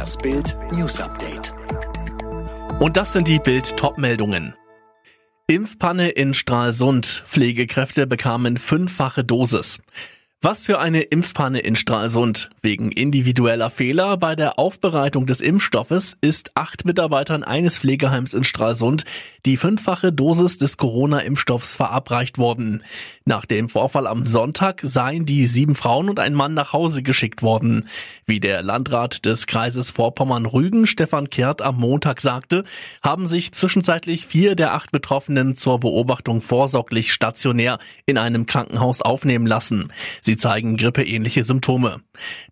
Das Bild News Update. Und das sind die Bild Topmeldungen. Impfpanne in Stralsund. Pflegekräfte bekamen fünffache Dosis. Was für eine Impfpanne in Stralsund. Wegen individueller Fehler bei der Aufbereitung des Impfstoffes ist acht Mitarbeitern eines Pflegeheims in Stralsund die fünffache Dosis des Corona-Impfstoffs verabreicht worden. Nach dem Vorfall am Sonntag seien die sieben Frauen und ein Mann nach Hause geschickt worden. Wie der Landrat des Kreises Vorpommern-Rügen, Stefan Kehrt, am Montag sagte, haben sich zwischenzeitlich vier der acht Betroffenen zur Beobachtung vorsorglich stationär in einem Krankenhaus aufnehmen lassen. Sie zeigen grippeähnliche Symptome.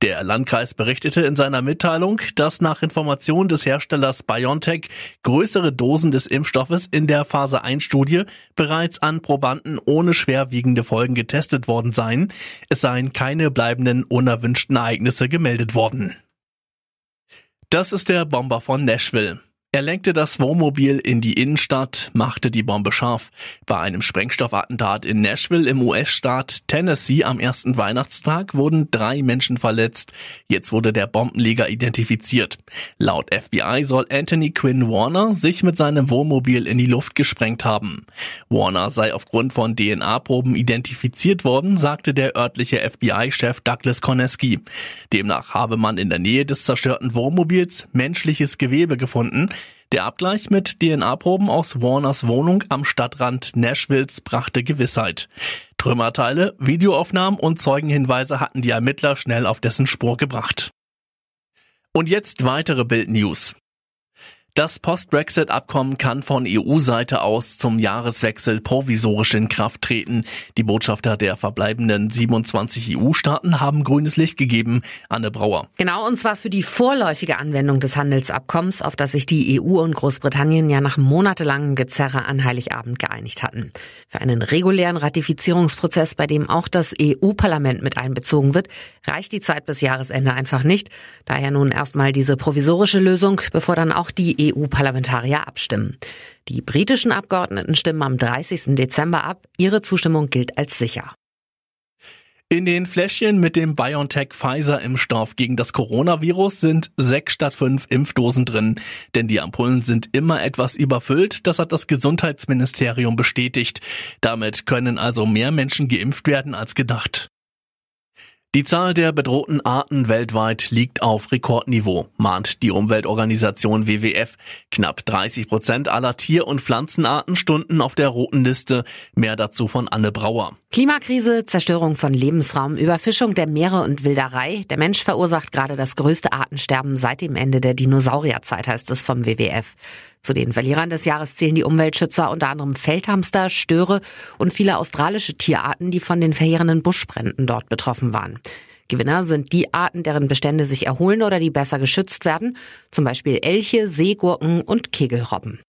Der Landkreis berichtete in seiner Mitteilung, dass nach Information des Herstellers BioNTech größere Dosen des Impfstoffes in der Phase 1 Studie bereits an Probanden ohne schwerwiegende Folgen getestet worden seien. Es seien keine bleibenden unerwünschten Ereignisse gemeldet worden. Das ist der Bomber von Nashville. Er lenkte das Wohnmobil in die Innenstadt, machte die Bombe scharf. Bei einem Sprengstoffattentat in Nashville im US-Staat Tennessee am ersten Weihnachtstag wurden drei Menschen verletzt. Jetzt wurde der Bombenleger identifiziert. Laut FBI soll Anthony Quinn Warner sich mit seinem Wohnmobil in die Luft gesprengt haben. Warner sei aufgrund von DNA-Proben identifiziert worden, sagte der örtliche FBI-Chef Douglas Koneski. Demnach habe man in der Nähe des zerstörten Wohnmobils menschliches Gewebe gefunden, der Abgleich mit DNA-Proben aus Warners Wohnung am Stadtrand Nashvilles brachte Gewissheit. Trümmerteile, Videoaufnahmen und Zeugenhinweise hatten die Ermittler schnell auf dessen Spur gebracht. Und jetzt weitere Bild-News. Das Post-Brexit-Abkommen kann von EU-Seite aus zum Jahreswechsel provisorisch in Kraft treten. Die Botschafter der verbleibenden 27 EU-Staaten haben grünes Licht gegeben. Anne Brauer. Genau, und zwar für die vorläufige Anwendung des Handelsabkommens, auf das sich die EU und Großbritannien ja nach monatelangem Gezerre an Heiligabend geeinigt hatten. Für einen regulären Ratifizierungsprozess, bei dem auch das EU-Parlament mit einbezogen wird, reicht die Zeit bis Jahresende einfach nicht. Daher nun erstmal diese provisorische Lösung, bevor dann auch die EU-Parlamentarier abstimmen. Die britischen Abgeordneten stimmen am 30. Dezember ab. Ihre Zustimmung gilt als sicher. In den Fläschchen mit dem BioNTech Pfizer Impfstoff gegen das Coronavirus sind sechs statt fünf Impfdosen drin. Denn die Ampullen sind immer etwas überfüllt, das hat das Gesundheitsministerium bestätigt. Damit können also mehr Menschen geimpft werden als gedacht. Die Zahl der bedrohten Arten weltweit liegt auf Rekordniveau, mahnt die Umweltorganisation WWF. Knapp 30 Prozent aller Tier- und Pflanzenarten stunden auf der roten Liste. Mehr dazu von Anne Brauer. Klimakrise, Zerstörung von Lebensraum, Überfischung der Meere und Wilderei. Der Mensch verursacht gerade das größte Artensterben seit dem Ende der Dinosaurierzeit, heißt es vom WWF. Zu den Verlierern des Jahres zählen die Umweltschützer unter anderem Feldhamster, Störe und viele australische Tierarten, die von den verheerenden Buschbränden dort betroffen waren. Gewinner sind die Arten, deren Bestände sich erholen oder die besser geschützt werden, zum Beispiel Elche, Seegurken und Kegelrobben.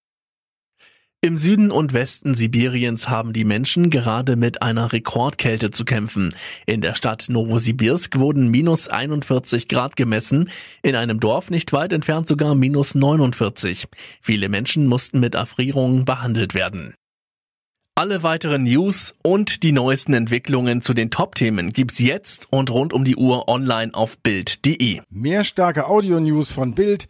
Im Süden und Westen Sibiriens haben die Menschen gerade mit einer Rekordkälte zu kämpfen. In der Stadt Novosibirsk wurden minus 41 Grad gemessen, in einem Dorf nicht weit entfernt sogar minus 49. Viele Menschen mussten mit Erfrierungen behandelt werden. Alle weiteren News und die neuesten Entwicklungen zu den Top-Themen gibt's jetzt und rund um die Uhr online auf Bild.de. Mehr starke Audio-News von Bild